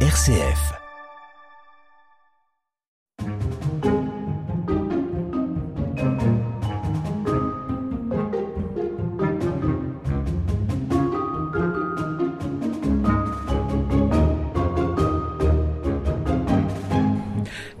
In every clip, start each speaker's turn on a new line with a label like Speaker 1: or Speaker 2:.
Speaker 1: RCF.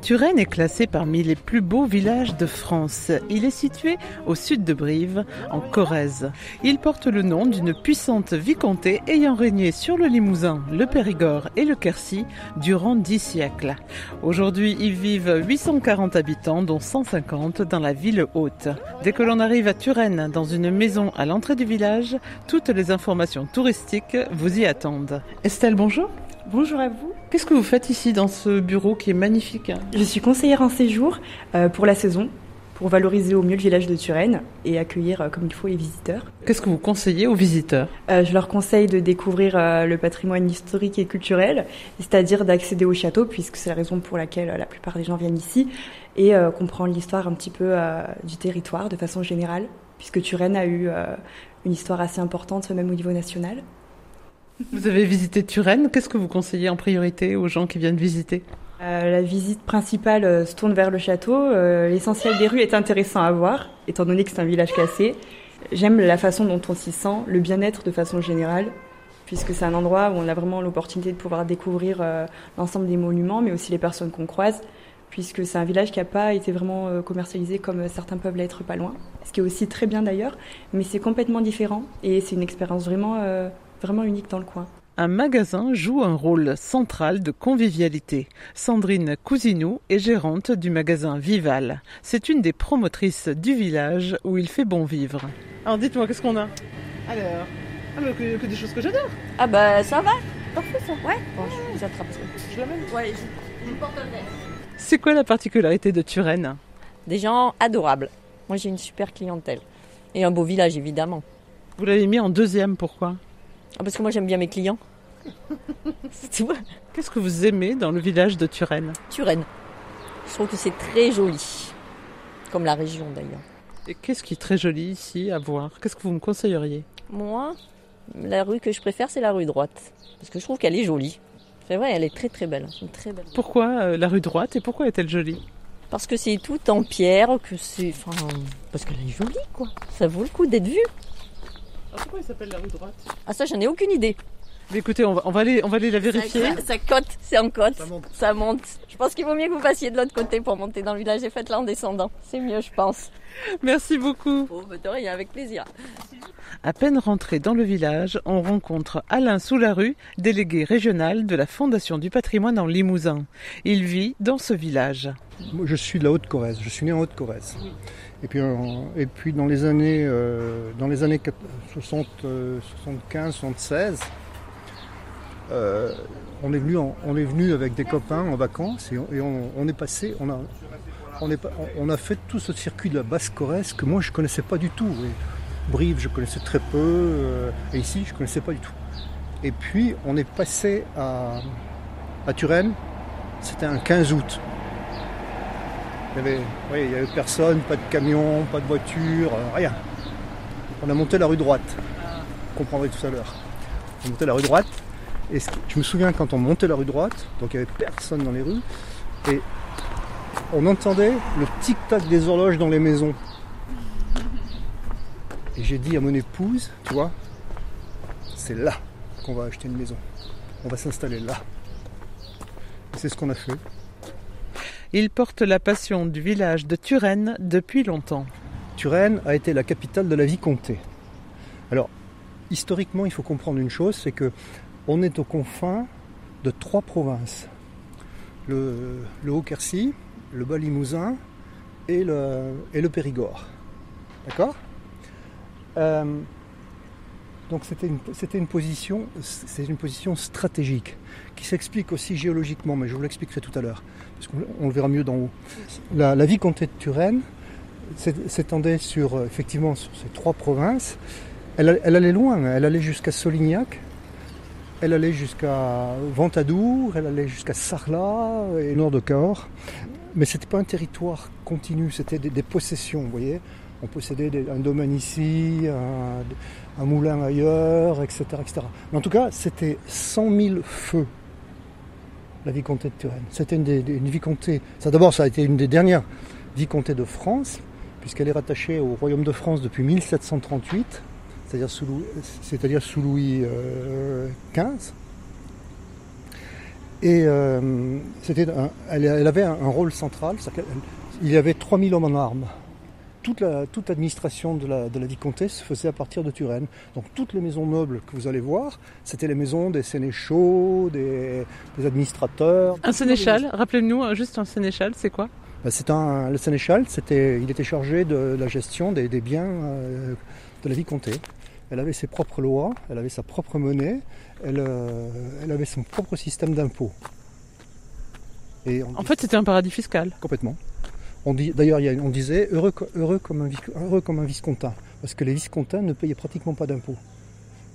Speaker 2: Turenne est classé parmi les plus beaux villages de France. Il est situé au sud de Brive, en Corrèze. Il porte le nom d'une puissante vicomté ayant régné sur le Limousin, le Périgord et le Quercy durant dix siècles. Aujourd'hui, y vivent 840 habitants, dont 150 dans la ville haute. Dès que l'on arrive à Turenne, dans une maison à l'entrée du village, toutes les informations touristiques vous y attendent. Estelle, bonjour.
Speaker 3: Bonjour à vous.
Speaker 2: Qu'est-ce que vous faites ici dans ce bureau qui est magnifique
Speaker 3: Je suis conseillère en séjour euh, pour la saison, pour valoriser au mieux le village de Turenne et accueillir euh, comme il faut les visiteurs.
Speaker 2: Qu'est-ce que vous conseillez aux visiteurs?
Speaker 3: Euh, je leur conseille de découvrir euh, le patrimoine historique et culturel, c'est-à-dire d'accéder au château, puisque c'est la raison pour laquelle euh, la plupart des gens viennent ici, et comprendre l'histoire un petit peu du territoire de façon générale, puisque Turenne a eu une histoire assez importante, même au niveau national.
Speaker 2: Vous avez visité Turenne. Qu'est-ce que vous conseillez en priorité aux gens qui viennent visiter?
Speaker 3: Euh, la visite principale euh, se tourne vers le château. Euh, L'essentiel des rues est intéressant à voir, étant donné que c'est un village classé. J'aime la façon dont on s'y sent, le bien-être de façon générale, puisque c'est un endroit où on a vraiment l'opportunité de pouvoir découvrir l'ensemble des monuments, mais aussi les personnes qu'on croise, puisque c'est un village qui n'a pas été vraiment commercialisé comme certains peuvent l'être pas loin, ce qui est aussi très bien d'ailleurs, mais c'est complètement différent et c'est une expérience vraiment, vraiment unique dans le coin.
Speaker 2: Un magasin joue un rôle central de convivialité. Sandrine Cousinou est gérante du magasin Vival. C'est une des promotrices du village où il fait bon vivre. Alors dites-moi, qu'est-ce qu'on a? Alors, ah, que, que des choses que j'adore.
Speaker 4: Ah bah ça va
Speaker 2: Parfait ça.
Speaker 4: Ouais Bon, je vous attrape.
Speaker 2: Je l'amène.
Speaker 4: Ouais, je, je porte un verre.
Speaker 2: C'est quoi la particularité de Turenne?
Speaker 4: Des gens adorables. Moi j'ai une super clientèle. Et un beau village évidemment.
Speaker 2: Vous l'avez mis en deuxième, pourquoi?
Speaker 4: Ah, parce que moi j'aime bien mes clients.
Speaker 2: Qu'est-ce que vous aimez dans le village de Turenne?
Speaker 4: Turenne. Je trouve que c'est très joli. Comme la région d'ailleurs.
Speaker 2: Et qu'est-ce qui est très joli ici à voir? Qu'est-ce que vous me conseilleriez?
Speaker 4: Moi, la rue que je préfère c'est la rue droite. Parce que je trouve qu'elle est jolie. C'est vrai, elle est très très belle. Une très belle.
Speaker 2: Pourquoi euh, la rue droite et pourquoi est-elle jolie?
Speaker 4: Parce que c'est tout en pierre, que c'est. Enfin. Parce qu'elle est jolie quoi. Ça vaut le coup d'être vue.
Speaker 2: Ah, Pourquoi elle s'appelle la rue droite?
Speaker 4: Ah ça j'en ai aucune idée.
Speaker 2: Mais écoutez, on va, on va aller, on va aller la vérifier.
Speaker 4: Ça, ça cote, c'est en côte.
Speaker 2: Ça monte.
Speaker 4: Ça monte. Je pense qu'il vaut mieux que vous passiez de l'autre côté pour monter dans le village et faites-la en descendant. C'est mieux, je pense.
Speaker 2: Merci beaucoup.
Speaker 4: Oh, bah de rien, avec plaisir.
Speaker 2: À peine rentré dans le village, on rencontre Alain Soularue, délégué régional de la Fondation du patrimoine en Limousin. Il vit dans ce village.
Speaker 5: Moi, je suis de la Haute-Corrèze, je suis né en Haute-Corrèze. Et, puis, en- et puis dans les années, euh, dans les années 60, euh, 75, 76, euh, on, est venu avec des copains en vacances et on, est passé, on a, fait tout ce circuit de la Basse-Corrèze que moi je connaissais pas du tout. Brive, je connaissais très peu, euh, et ici, je connaissais pas du tout. Et puis, on est passé à, Turenne, c'était un 15 août. Il y avait, avait personne, pas de camion, pas de voiture, euh, rien. On a monté la rue droite. Vous comprendrez tout à l'heure. On a monté la rue droite. Et ce qui- je me souviens quand on montait la rue droite, donc il n'y avait personne dans les rues, et on entendait le tic-tac des horloges dans les maisons. Et j'ai dit à mon épouse, tu vois, c'est là qu'on va acheter une maison. On va s'installer là. Et c'est ce qu'on a fait.
Speaker 2: Il porte la passion du village de Turenne depuis longtemps.
Speaker 5: Turenne a été la capitale de la vicomté. Alors, historiquement, il faut comprendre une chose, c'est que on est aux confins de trois provinces. Le, Haut-Quercy, le Bas-Limousin et le, Périgord. D'accord? Euh, Donc c'était une, position, stratégique qui s'explique aussi géologiquement, mais je vous l'expliquerai tout à l'heure, parce qu'on on le verra mieux d'en haut. La, la vicomté de Turenne s'é- s'étendait sur euh, effectivement sur ces trois provinces. Elle, elle allait loin, elle allait jusqu'à Solignac, elle allait jusqu'à Ventadour, elle allait jusqu'à Sarlat et nord de Cahors. Mais c'était pas un territoire continu, c'était des, possessions, vous voyez. On possédait un domaine ici, un, moulin ailleurs, etc., etc. En tout cas, c'était 100 000 feux la vicomté de Turenne. C'était une, vicomté. D'abord, ça a été une des dernières vicomtés de France, puisqu'elle est rattachée au royaume de France depuis 1738, c'est-à-dire sous Louis, c'est-à-dire sous Louis XV. Et euh, c'était un- elle, elle avait un, un rôle central. Il y avait 3000 hommes en armes. Toute la- toute l'administration de la, de la vicomté se faisait à partir de Turenne. Donc toutes les maisons nobles que vous allez voir, c'était les maisons des sénéchaux, des, des administrateurs.
Speaker 2: Un sénéchal, rappelez-nous euh, juste un sénéchal, c'est quoi?
Speaker 5: Ben, C'est un, le sénéchal, c'était, il était chargé de la gestion des, des biens euh, de la vicomté. Elle avait ses propres lois, elle avait sa propre monnaie, elle, euh, elle avait son propre système d'impôts. Et on
Speaker 2: En fait, c'était un paradis fiscal.
Speaker 5: Complètement. On dit, d'ailleurs, on disait heureux, heureux, comme un, vic- heureux comme un viscontin, parce que les viscontins ne payaient pratiquement pas d'impôts.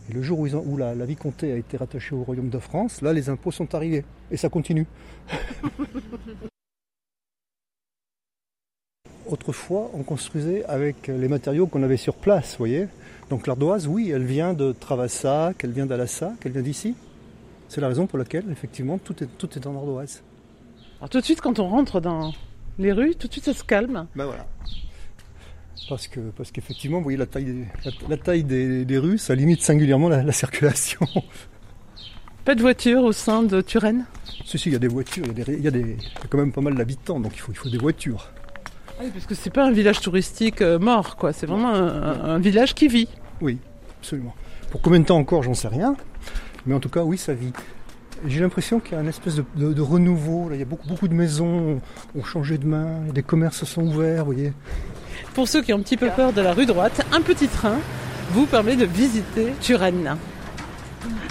Speaker 5: Et le jour où, ils ont- où la, la vicomté a été rattachée au royaume de France, là, les impôts sont arrivés. Et ça continue. Autrefois, on construisait avec les matériaux qu'on avait sur place, vous voyez. Donc l'ardoise, oui, elle vient de Travassac, elle vient d'Alassac, elle vient d'ici. C'est la raison pour laquelle, effectivement, tout est, tout est en ardoise.
Speaker 2: Alors tout de suite, quand on rentre dans les rues, tout de suite ça se calme.
Speaker 5: Ben voilà. Parce que parce qu'effectivement, vous voyez la taille des, la, la taille des, des rues, ça limite singulièrement la, la circulation.
Speaker 2: Pas de voiture au sein de Turenne?
Speaker 5: Si, si, il y a des voitures, il y a, des, il y a, des- il y a quand même pas mal d'habitants, donc il faut, il faut des voitures.
Speaker 2: Oui, parce que c'est pas un village touristique euh, mort, quoi. C'est vraiment un, village qui vit.
Speaker 5: Oui, absolument. Pour combien de temps encore, j'en sais rien. Mais en tout cas, oui, ça vit. J'ai l'impression qu'il y a un espèce de, de- de renouveau. Là. Il y a beaucoup, beaucoup de maisons ont changé de main, des commerces sont ouverts, vous voyez.
Speaker 2: Pour ceux qui ont un petit peu peur de la rue droite, un petit train vous permet de visiter Turenne.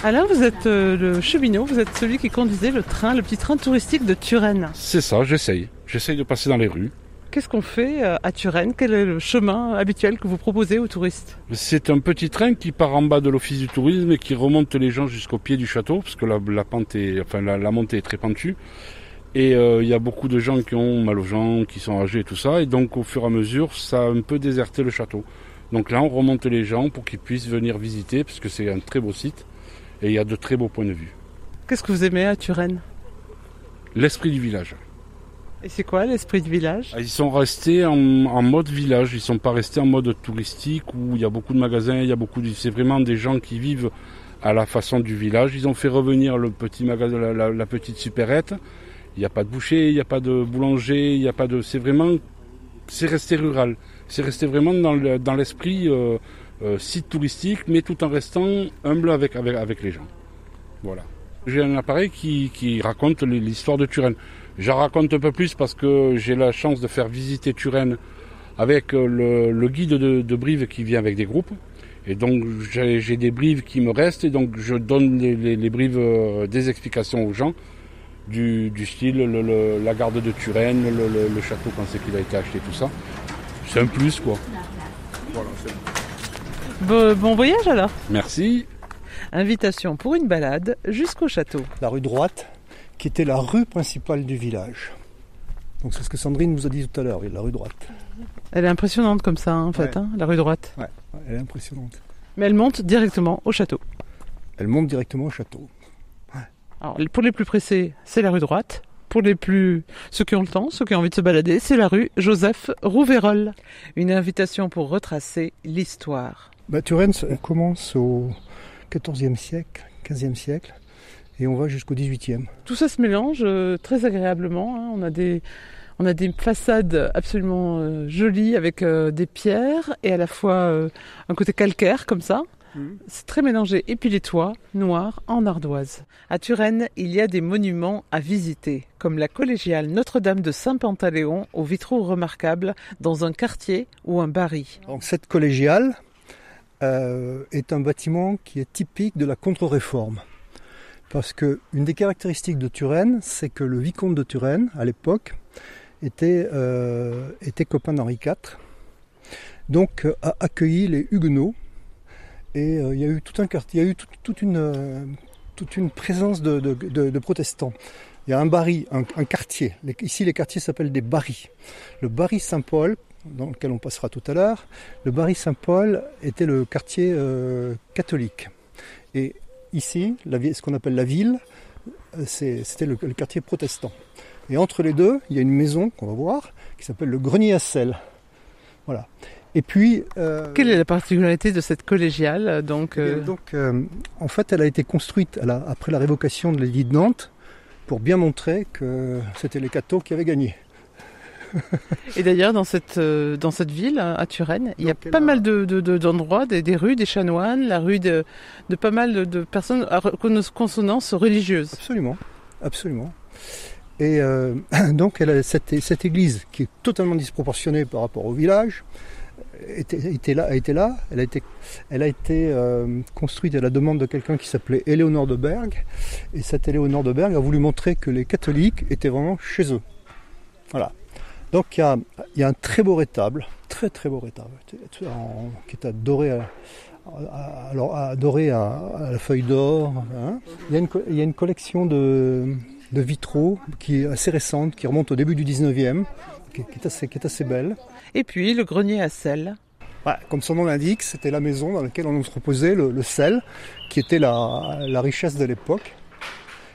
Speaker 2: Alain, vous êtes euh, le cheminot, vous êtes celui qui conduisait le train, le petit train touristique de Turenne.
Speaker 1: C'est ça, j'essaye. J'essaye de passer dans les rues.
Speaker 2: Qu'est-ce qu'on fait euh, à Turenne? Quel est le chemin habituel que vous proposez aux touristes?
Speaker 1: C'est un petit train qui part en bas de l'office du tourisme et qui remonte les gens jusqu'au pied du château, parce que la, la pente est, enfin la, la montée est très pentue. Et euh, il y a beaucoup de gens qui ont mal aux jambes, qui sont âgés et tout ça. Et donc au fur et à mesure, ça a un peu déserté le château. Donc là, on remonte les gens pour qu'ils puissent venir visiter, parce que c'est un très beau site. Et il y a de très beaux points de vue.
Speaker 2: Qu'est-ce que vous aimez à Turenne?
Speaker 1: L'esprit du village.
Speaker 2: Et c'est quoi l'esprit du village?
Speaker 1: Ils sont restés en, mode village, ils sont pas restés en mode touristique où il y a beaucoup de magasins, il y a beaucoup de... C'est vraiment des gens qui vivent à la façon du village. Ils ont fait revenir le petit magasin, la, petite supérette. Il n'y a pas de boucher, il n'y a pas de boulanger, il n'y a pas de... C'est vraiment... C'est resté rural. C'est resté vraiment dans le- dans l'esprit euh, euh, site touristique, mais tout en restant humble avec les gens. Voilà. J'ai un appareil qui, qui raconte l'histoire de Turenne. J'en raconte un peu plus parce que j'ai la chance de faire visiter Turenne avec euh, le, le guide de, de Brive qui vient avec des groupes. Et donc j'ai j'ai des brives qui me restent et donc je donne les, les- les brives euh, des explications aux gens du, du style le- le- la garde de Turenne, le, le- le château quand c'est qu'il a été acheté, tout ça. C'est un plus quoi. Voilà, c'est-
Speaker 2: Bon, bon voyage alors
Speaker 5: Merci.
Speaker 2: Invitation pour une balade jusqu'au château.
Speaker 5: La rue droite, qui était la rue principale du village. Donc c'est ce que Sandrine nous a dit tout à l'heure, oui, la rue droite.
Speaker 2: Elle est impressionnante comme ça, hein, en fait,
Speaker 5: Ouais.
Speaker 2: hein, la rue droite.
Speaker 5: Ouais, elle est impressionnante.
Speaker 2: Mais elle monte directement au château.
Speaker 5: Elle monte directement au château.
Speaker 2: Alors, pour les plus pressés, c'est la rue droite. Pour les plus, ceux qui ont le temps, ceux qui ont envie de se balader, c'est la rue Joseph Rouverol. Une invitation pour retracer l'histoire.
Speaker 5: Bah, Turenne, on commence au XIVe siècle, XVe siècle, et on va jusqu'au XVIIIe.
Speaker 2: Tout ça se mélange euh, très agréablement. hein. On a des, on a des façades absolument euh, jolies avec euh, des pierres et à la fois euh, un côté calcaire comme ça. C'est très mélangé. Et puis les toits noirs en ardoise. À Turenne, il y a des monuments à visiter, comme la collégiale Notre-Dame de Saint-Pantaléon aux vitraux remarquables dans un quartier ou un barry.
Speaker 5: Donc cette collégiale est un bâtiment qui est typique de la contre-réforme. Parce que une des caractéristiques de Turenne, c'est que le vicomte de Turenne, à l'époque, était, euh, était copain d'Henri IV, donc euh, a accueilli les Huguenots, et euh, il y a eu tout un quartier, il y a eu tout- toute, une, euh, toute une présence de, de- de- protestants. Il y a un barry, un, quartier. Ici, les quartiers s'appellent des barries. Le barry Saint-Paul, dans lequel on passera tout à l'heure, le barry Saint-Paul était le quartier euh, catholique. Et ici, la, ce qu'on appelle la ville, c'était le, quartier protestant. Et entre les deux, il y a une maison qu'on va voir qui s'appelle le Grenier à sel. Voilà. Et puis.
Speaker 2: Euh, Quelle est la particularité de cette collégiale donc,
Speaker 5: eh euh, donc En fait, elle a été construite après la révocation de l'édit de Nantes pour bien montrer que c'était les cathos qui avaient gagné.
Speaker 2: Et d'ailleurs, dans cette, euh, dans cette ville, à Turenne, il y a pas mal d'endroits, de, des, rues des chanoines, la rue de, de pas mal de, personnes à consonance religieuse.
Speaker 5: Absolument, absolument. Et euh, donc, elle a cette, cette, église qui est totalement disproportionnée par rapport au village, était, était là, a été là. Elle a été, elle a été euh, construite à la demande de quelqu'un qui s'appelait Éléonore de Berg. Et cette Éléonore de Berg a voulu montrer que les catholiques étaient vraiment chez eux. Voilà. Donc il y a, un très beau rétable, très très beau rétable, qui est adoré à, alors, adoré à, la feuille d'or. Hein. Il, y a une collection de, vitraux qui est assez récente, qui remonte au début du 19e, qui, est, assez, qui est assez belle.
Speaker 2: Et puis le grenier à sel.
Speaker 5: comme son nom l'indique, c'était la maison dans laquelle on nous reposait le, sel, qui était la, la richesse de l'époque.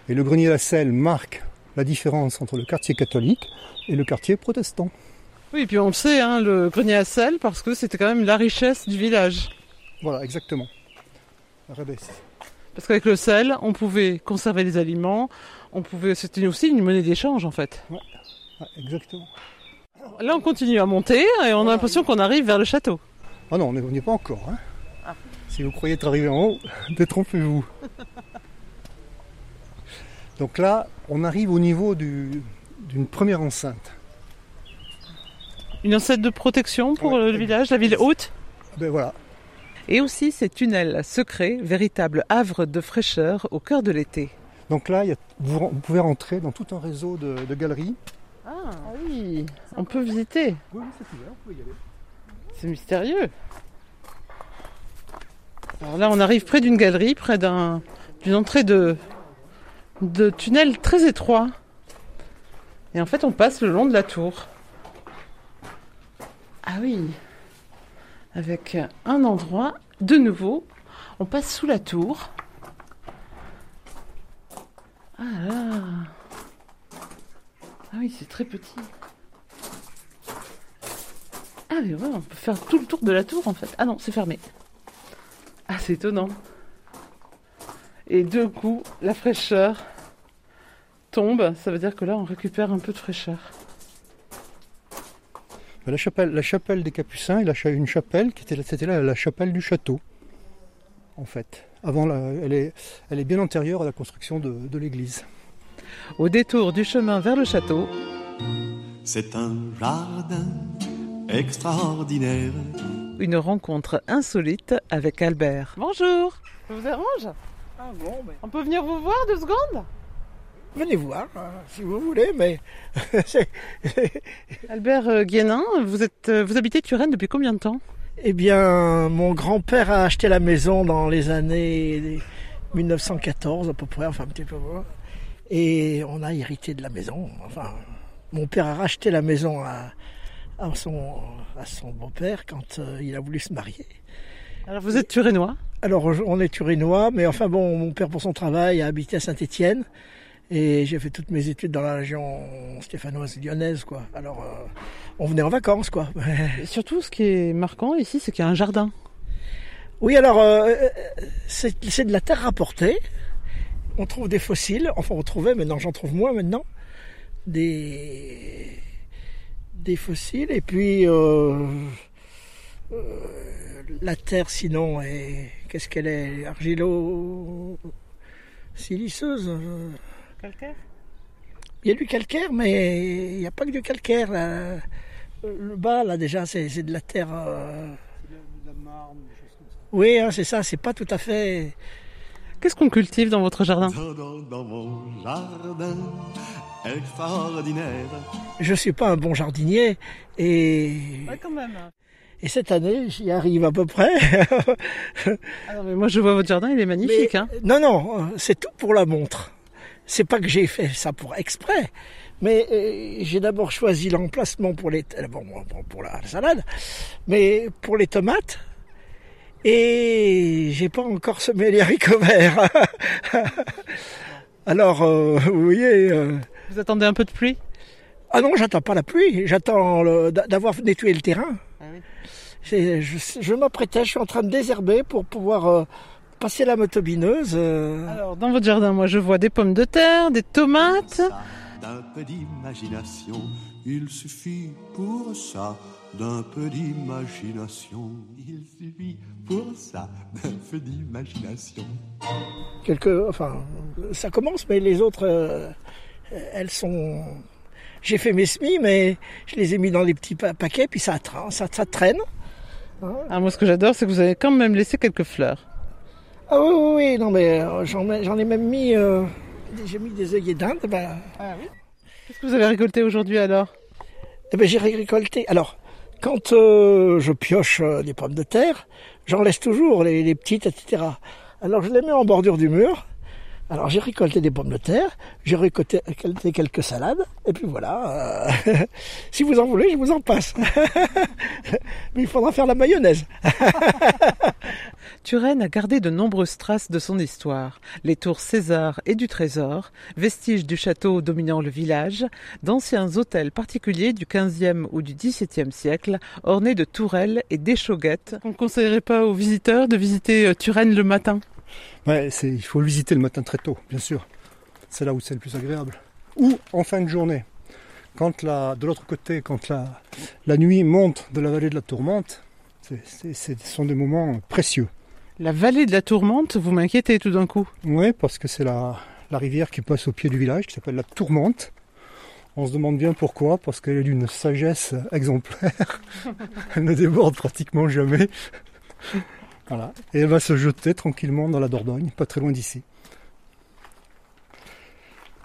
Speaker 5: Et le grenier à sel marque la différence entre le quartier catholique et le quartier protestant.
Speaker 2: Oui, puis on le sait, hein, le grenier à sel, parce que c'était quand même la richesse du village.
Speaker 5: Voilà, exactement.
Speaker 2: Parce qu'avec le sel, on pouvait conserver les aliments, on pouvait, c'était aussi une monnaie d'échange en fait.
Speaker 5: Ouais, exactement.
Speaker 2: Là, on continue à monter et on a l'impression qu'on arrive vers le château.
Speaker 5: Ah non, on n'y est pas encore. Hein. Ah. Si vous croyez être arrivé en haut, détrompez-vous. Donc là, on arrive au niveau d'une première enceinte.
Speaker 2: Une enceinte de protection pour le village, la ville haute
Speaker 5: Ben voilà.
Speaker 2: Et aussi ces tunnels secrets, véritable havre de fraîcheur au cœur de l'été.
Speaker 5: Donc là, vous, pouvez rentrer dans tout un réseau de, galeries.
Speaker 2: Ah, oui, on peut visiter.
Speaker 5: Oui, c'est ouvert, on peut y aller.
Speaker 2: C'est mystérieux. Alors là, on arrive près d'une galerie, près d'une entrée de, de tunnels très étroits. Et en fait, on passe le long de la tour. Ah oui, avec un endroit, de nouveau, on passe sous la tour. Ah là Ah oui, c'est très petit. Ah mais ouais, on peut faire tout le tour de la tour en fait. Ah non, c'est fermé. Ah, c'est étonnant. Et deux coups, la fraîcheur tombe. Ça veut dire que là, on récupère un peu de fraîcheur.
Speaker 5: La chapelle, la chapelle des Capucins, il a une chapelle qui était, c'était là la chapelle du château, en fait. Avant, elle, est, elle est bien antérieure à la construction de, de l'église.
Speaker 2: Au détour du chemin vers le château,
Speaker 6: c'est un jardin extraordinaire.
Speaker 2: Une rencontre insolite avec Albert. Bonjour, ça vous arrange?
Speaker 7: Ah bon,
Speaker 2: On peut venir vous voir deux secondes?
Speaker 7: Venez voir hein, si vous voulez, mais.
Speaker 2: Albert euh, Guénin, vous, êtes, euh, vous habitez Turenne depuis combien de temps?
Speaker 7: Eh bien, mon grand-père a acheté la maison dans les années 1914 à peu près, enfin un petit peu moins. Et on a hérité de la maison. Enfin, mon père a racheté la maison à, son, à son beau-père quand euh, il a voulu se marier.
Speaker 2: Alors vous êtes turénois
Speaker 7: Alors on est turénois, mais enfin bon, mon père pour son travail a habité à Saint-Étienne. Et j'ai fait toutes mes études dans la région stéphanoise lyonnaise, quoi. Alors, euh, on venait en vacances, quoi.
Speaker 2: Et surtout, ce qui est marquant ici, c'est qu'il y a un jardin.
Speaker 7: Oui, alors, euh, euh, c'est de la terre rapportée. On trouve des fossiles. Enfin, on trouvait, maintenant j'en trouve moins maintenant. Des, des fossiles. Et puis, la terre, sinon, est. Qu'est-ce qu'elle est Argilo-siliceuse il y a du calcaire, mais il n'y a pas que du calcaire. Le bas, là, déjà, c'est de la terre. Euh, de la marne, des choses comme ça. Oui, hein, c'est ça, c'est pas tout à fait.
Speaker 2: Qu'est-ce qu'on cultive dans votre jardin?
Speaker 6: Dans mon jardin extraordinaire.
Speaker 7: Je suis pas un bon jardinier et.
Speaker 2: quand même.
Speaker 7: Et cette année, j'y arrive à peu près.
Speaker 2: Ah mais moi, je vois votre jardin, il est magnifique. hein
Speaker 7: non, non, c'est tout pour la montre. C'est pas que j'ai fait ça pour exprès, mais euh, j'ai d'abord choisi l'emplacement pour les euh, bon, pour la salade, mais pour les tomates. Et j'ai pas encore semé les haricots verts. Alors, euh, vous voyez... euh,
Speaker 2: Vous attendez un peu de pluie?
Speaker 7: Ah non, j'attends pas la pluie, j'attends d'avoir nettoyé le terrain. Je, je m'apprêtais, je suis en train de désherber pour pouvoir euh, passer la motobineuse. euh.
Speaker 2: Alors, dans votre jardin, moi, je vois des pommes de terre, des tomates.
Speaker 6: D'un peu d'imagination, il suffit pour ça d'un peu d'imagination. Il suffit pour ça d'un peu d'imagination.
Speaker 7: Quelques, enfin, ça commence, mais les autres, euh, elles sont. J'ai fait mes semis, mais je les ai mis dans des petits pa- paquets, puis ça, tra- ça, ça traîne.
Speaker 2: Ah, moi, ce que j'adore, c'est que vous avez quand même laissé quelques fleurs.
Speaker 7: Ah oui, oui, oui, non, mais euh, j'en ai, j'en ai même mis. euh, j'ai mis des œillets d'Inde. Ben,
Speaker 2: Qu'est-ce que vous avez récolté aujourd'hui alors?
Speaker 7: Eh ben, j'ai récolté. Alors, quand euh, je pioche des pommes de terre, j'en laisse toujours les, les petites, etc. Alors, je les mets en bordure du mur. Alors, j'ai récolté des pommes de terre, j'ai récolté récolté quelques salades, et puis voilà. euh, si vous en voulez, je vous en passe. Mais il faudra faire la mayonnaise.
Speaker 2: Turenne a gardé de nombreuses traces de son histoire. Les tours César et du Trésor, vestiges du château dominant le village, d'anciens hôtels particuliers du XVe ou du XVIIe siècle, ornés de tourelles et d'échauguettes. On ne conseillerait pas aux visiteurs de visiter euh, Turenne le matin?
Speaker 5: Ouais, c'est, il faut le visiter le matin très tôt, bien sûr. C'est là où c'est le plus agréable. Ou en fin de journée. Quand la, de l'autre côté, quand la, la nuit monte de la vallée de la tourmente, c'est, c'est- c'est- ce sont des moments précieux.
Speaker 2: La vallée de la Tourmente, vous m'inquiétez tout d'un coup.
Speaker 5: Oui, parce que c'est la, la rivière qui passe au pied du village, qui s'appelle la Tourmente. On se demande bien pourquoi, parce qu'elle est d'une sagesse exemplaire. elle ne déborde pratiquement jamais. Voilà. Et elle va se jeter tranquillement dans la Dordogne, pas très loin d'ici.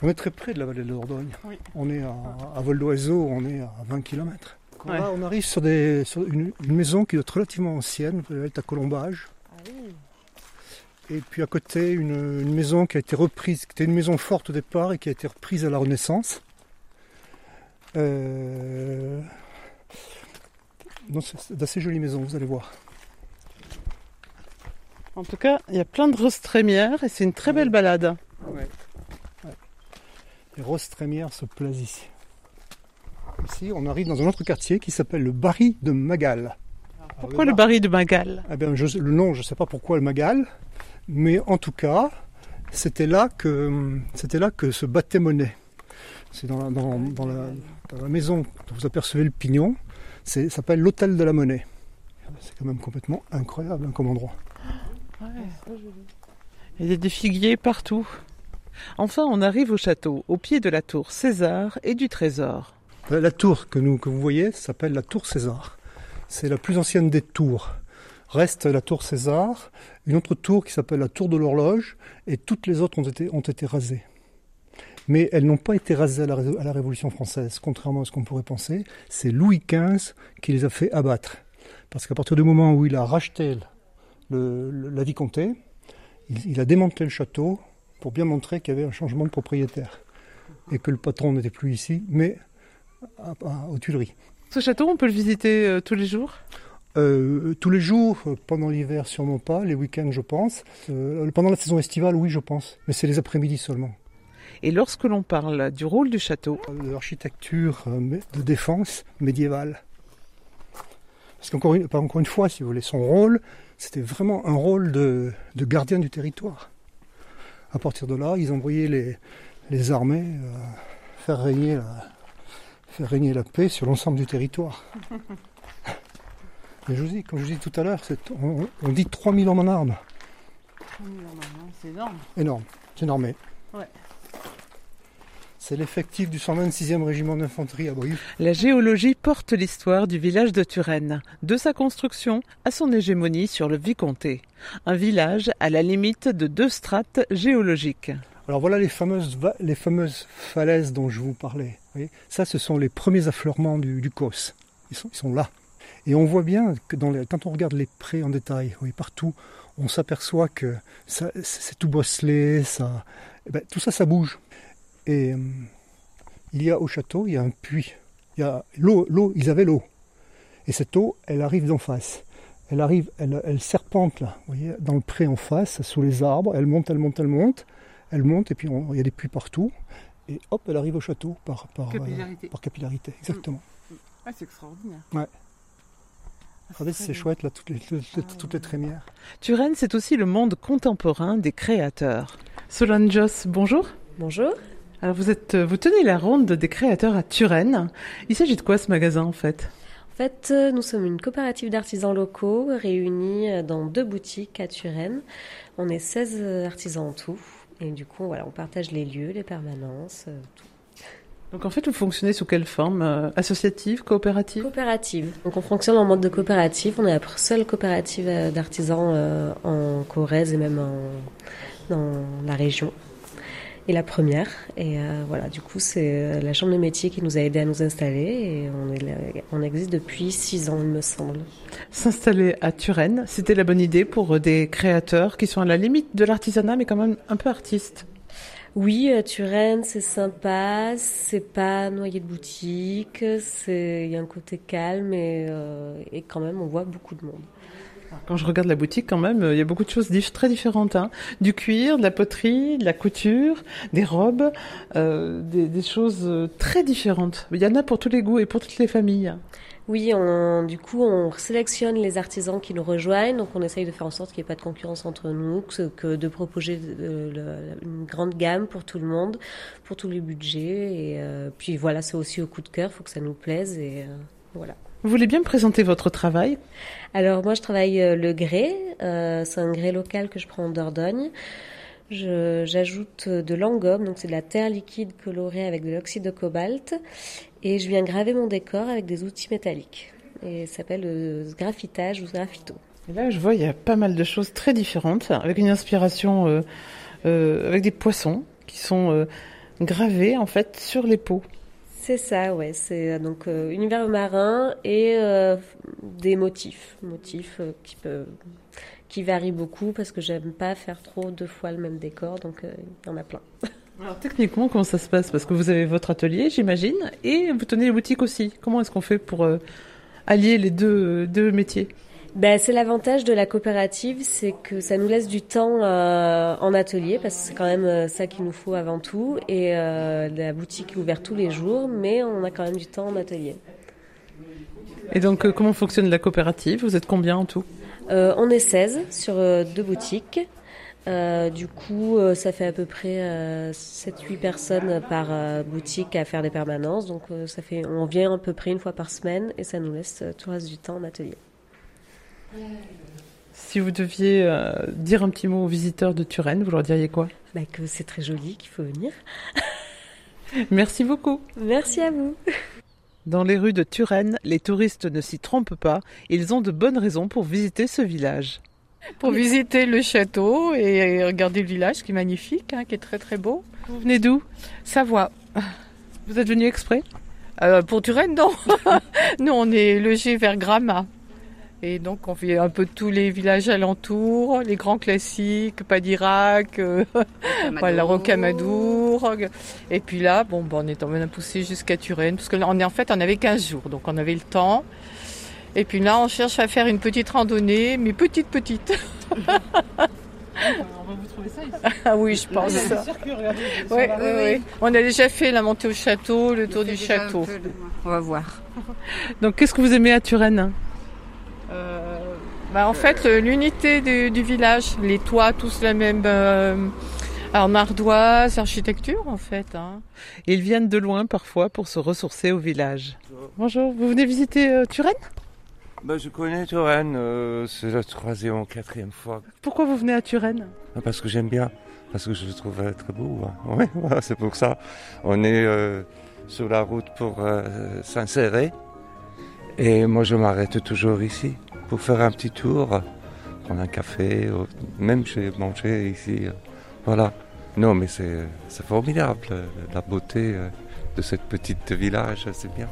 Speaker 5: On est très près de la vallée de la Dordogne.
Speaker 2: Oui.
Speaker 5: On est à, à vol d'oiseau, on est à 20 km.
Speaker 2: Ouais.
Speaker 5: Là, on arrive sur, des, sur une, une maison qui doit être relativement ancienne, elle est à Colombage. Et puis à côté, une, une maison qui a été reprise, qui était une maison forte au départ et qui a été reprise à la Renaissance. Euh... non, c'est d'assez jolies maisons, vous allez voir.
Speaker 2: En tout cas, il y a plein de roses trémières et c'est une très belle balade.
Speaker 5: Les roses trémières se plaisent ici. Ici, on arrive dans un autre quartier qui s'appelle le Barry de Magal.
Speaker 2: Pourquoi le baril de Magal?
Speaker 5: Eh bien, je- le nom, je ne sais pas pourquoi le Magal, mais en tout cas, c'était là que c'était là que se battait monnaie. C'est dans la, dans, dans la, dans la maison dont vous apercevez le pignon. C'est ça s'appelle l'hôtel de la monnaie. C'est quand même complètement incroyable hein, comme endroit.
Speaker 2: Il y a des figuiers partout. Enfin, on arrive au château, au pied de la tour César et du Trésor.
Speaker 5: La, la tour que, nous, que vous voyez s'appelle la tour César. C'est la plus ancienne des tours. Reste la tour César, une autre tour qui s'appelle la tour de l'horloge, et toutes les autres ont été, ont été rasées. Mais elles n'ont pas été rasées à la, Ré- à la Révolution française, contrairement à ce qu'on pourrait penser. C'est Louis XV qui les a fait abattre. Parce qu'à partir du moment où il a racheté le- le- la vicomté, il, il a démantelé le château pour bien montrer qu'il y avait un changement de propriétaire. Et que le patron n'était plus ici, mais à- à- aux Tuileries.
Speaker 2: Ce château, on peut le visiter euh, tous les jours?
Speaker 5: Euh, tous les jours, euh, pendant l'hiver sûrement pas, les week-ends je pense. Euh, pendant la saison estivale, oui je pense, mais c'est les après-midi seulement.
Speaker 2: Et lorsque l'on parle du rôle du château,
Speaker 5: L'architecture de défense médiévale. Parce qu'encore une, encore une fois, si vous voulez, son rôle, c'était vraiment un rôle de, de gardien du territoire. À partir de là, ils envoyaient les, les armées euh, faire, régner la, faire régner la paix sur l'ensemble du territoire. Mais je vous dis, comme je vous dis tout à l'heure, on, on dit 3000 hommes en armes.
Speaker 2: c'est énorme.
Speaker 5: Énorme, c'est énorme.
Speaker 2: Ouais.
Speaker 5: C'est l'effectif du 126e régiment d'infanterie à Brive.
Speaker 2: La géologie porte l'histoire du village de Turenne, de sa construction à son hégémonie sur le Vicomté. Un village à la limite de deux strates géologiques.
Speaker 5: Alors voilà les fameuses, les fameuses falaises dont je vous parlais. Vous voyez ça, ce sont les premiers affleurements du, du Causse. Ils sont, ils sont là. Et on voit bien que dans les- quand on regarde les prés en détail, partout, on s'aperçoit que ça- c'est c'est tout bosselé, ça, eh ben, tout ça, ça bouge. Et hum, il y a au château, il y a un puits. Il y a l'eau, l'eau, ils avaient l'eau. Et cette eau, elle arrive d'en face. Elle arrive, elle, elle serpente là, vous voyez, dans le pré en face, sous les arbres. Elle monte, elle monte, elle monte. elle monte et puis on- il y a des puits partout. Et hop, elle arrive au château par, par, euh,
Speaker 2: Capillarité.
Speaker 5: par capillarité. Exactement.
Speaker 2: Ah, c'est extraordinaire.
Speaker 5: Ouais.
Speaker 2: Ah,
Speaker 5: Regardez, c'est chouette là, toutes les, toutes- toutes les trémières.
Speaker 2: Turenne, c'est aussi le monde contemporain des créateurs. Solange Joss, bonjour.
Speaker 8: Bonjour.
Speaker 2: Alors vous êtes, vous tenez la ronde des créateurs à Turenne. Il s'agit de quoi ce magasin en fait?
Speaker 8: En fait, euh, nous sommes une coopérative d'artisans locaux réunis euh, dans deux boutiques à Turenne. On est 16 euh, artisans en tout. Et du coup, voilà, on partage les lieux, les permanences, euh, tout.
Speaker 2: Donc en fait, vous fonctionnez sous quelle forme euh, Associative, coopérative?
Speaker 8: Coopérative. Donc on fonctionne en mode de coopérative. On est la seule coopérative euh, d'artisans euh, en Corrèze et même en, dans la région. Et la première. Et euh, voilà, du coup, c'est euh, la Chambre de métier qui nous a aidés à nous installer. Et on, est là- on existe depuis six ans, il me semble.
Speaker 2: S'installer à Turenne, c'était la bonne idée pour euh, des créateurs qui sont à la limite de l'artisanat mais quand même un peu artistes.
Speaker 8: Oui, Turenne, c'est sympa, c'est pas noyé de boutique, il y a un côté calme et, euh, et quand même on voit beaucoup de monde.
Speaker 2: Quand je regarde la boutique, quand même, euh, il y a beaucoup de choses très différentes. hein. Du cuir, de la poterie, de la couture, des robes, euh, des, choses euh, très différentes. Il y en a pour tous les goûts et pour toutes les familles.
Speaker 8: Oui, du coup, on sélectionne les artisans qui nous rejoignent, donc on essaye de faire en sorte qu'il n'y ait pas de concurrence entre nous, que, de proposer une grande gamme pour tout le monde, pour tous les budgets. Et puis voilà, c'est aussi au coup de cœur, il faut que ça nous plaise et voilà.
Speaker 2: Vous voulez bien me présenter votre travail?
Speaker 8: Alors moi je travaille euh, le grès, euh, c'est un grès local que je prends en Dordogne. J'ajoute euh, de l'engome, donc c'est de la terre liquide colorée avec de l'oxyde de cobalt, et je viens graver mon décor avec des outils métalliques. Et ça s'appelle le graffitage ou graffito.
Speaker 2: Et là, je vois, il y a pas mal de choses très différentes, avec une inspiration, euh, euh, avec des poissons qui sont gravés en fait sur les peaux.
Speaker 8: C'est ça, ouais. C'est euh, donc euh, univers marin et euh, des motifs, motifs qui peuvent, qui varient beaucoup parce que j'aime pas faire trop deux fois le même décor, donc il y en a plein.
Speaker 2: Alors techniquement, comment ça se passe? Parce que vous avez votre atelier, j'imagine, et vous tenez les boutiques aussi. Comment est-ce qu'on fait pour allier les deux, deux métiers?
Speaker 8: Ben, c'est l'avantage de la coopérative, c'est que ça nous laisse du temps euh, en atelier, parce que c'est quand même euh, ça qu'il nous faut avant tout. Et euh, la boutique est ouverte tous les jours, mais on a quand même du temps en atelier.
Speaker 2: Et donc, euh, comment fonctionne la coopérative? Vous êtes combien en tout?
Speaker 8: On est 16 sur deux boutiques. Du coup, ça fait à peu près euh, 7-8 personnes par boutique à faire des permanences. Donc, ça fait, on vient à peu près une fois par semaine et ça nous laisse tout le reste du temps en atelier.
Speaker 2: Si vous deviez euh, dire un petit mot aux visiteurs de Turenne, vous leur diriez quoi?
Speaker 8: Bah, que c'est très joli, qu'il faut venir.
Speaker 2: Merci beaucoup.
Speaker 8: Merci à vous.
Speaker 2: Dans les rues de Turenne, les touristes ne s'y trompent pas. Ils ont de bonnes raisons pour visiter ce village.
Speaker 9: pour visiter le château et regarder le village qui est magnifique, hein, qui est très très beau.
Speaker 2: Vous venez d'où?
Speaker 9: Savoie.
Speaker 2: Vous êtes venu exprès?
Speaker 9: Euh, pour Turenne, non. Nous, on est logés vers Gramma. Et donc, on fait un peu tous les villages alentours, les grands classiques, Padirac, euh, voilà, Rocamadour. Et puis là, bon, ben, on est on a poussé jusqu'à Turenne, parce que là, on est en fait, on avait 15 jours, donc on avait le temps. Et puis là, on cherche à faire une petite randonnée, mais petite, petite.
Speaker 2: On va vous trouver ça ici?
Speaker 9: Ah oui, je pense. Oui, oui, oui. On a déjà fait la montée au château, le tour du château.
Speaker 10: On va voir.
Speaker 2: Donc, qu'est-ce que vous aimez à Turenne?
Speaker 9: Bah, en fait, le- l'unité du, du village, les toits, tous la même euh, en ardoise, architecture en fait. hein.
Speaker 2: Ils viennent de loin parfois pour se ressourcer au village. Bonjour, vous venez visiter euh, Turenne?
Speaker 11: Bah, je connais euh, c'est la troisième ou quatrième fois.
Speaker 2: Pourquoi vous venez à Turenne?
Speaker 11: Ah, Parce que j'aime bien, parce que je le trouve euh, très beau. hein. Ouais, c'est pour ça. On est euh, sur la route pour euh, s'insérer. Et moi, je m'arrête toujours ici pour faire un petit tour, prendre un café, même j'ai mangé ici. Voilà. Non, mais c'est formidable, la beauté euh, de cette petite village, c'est bien.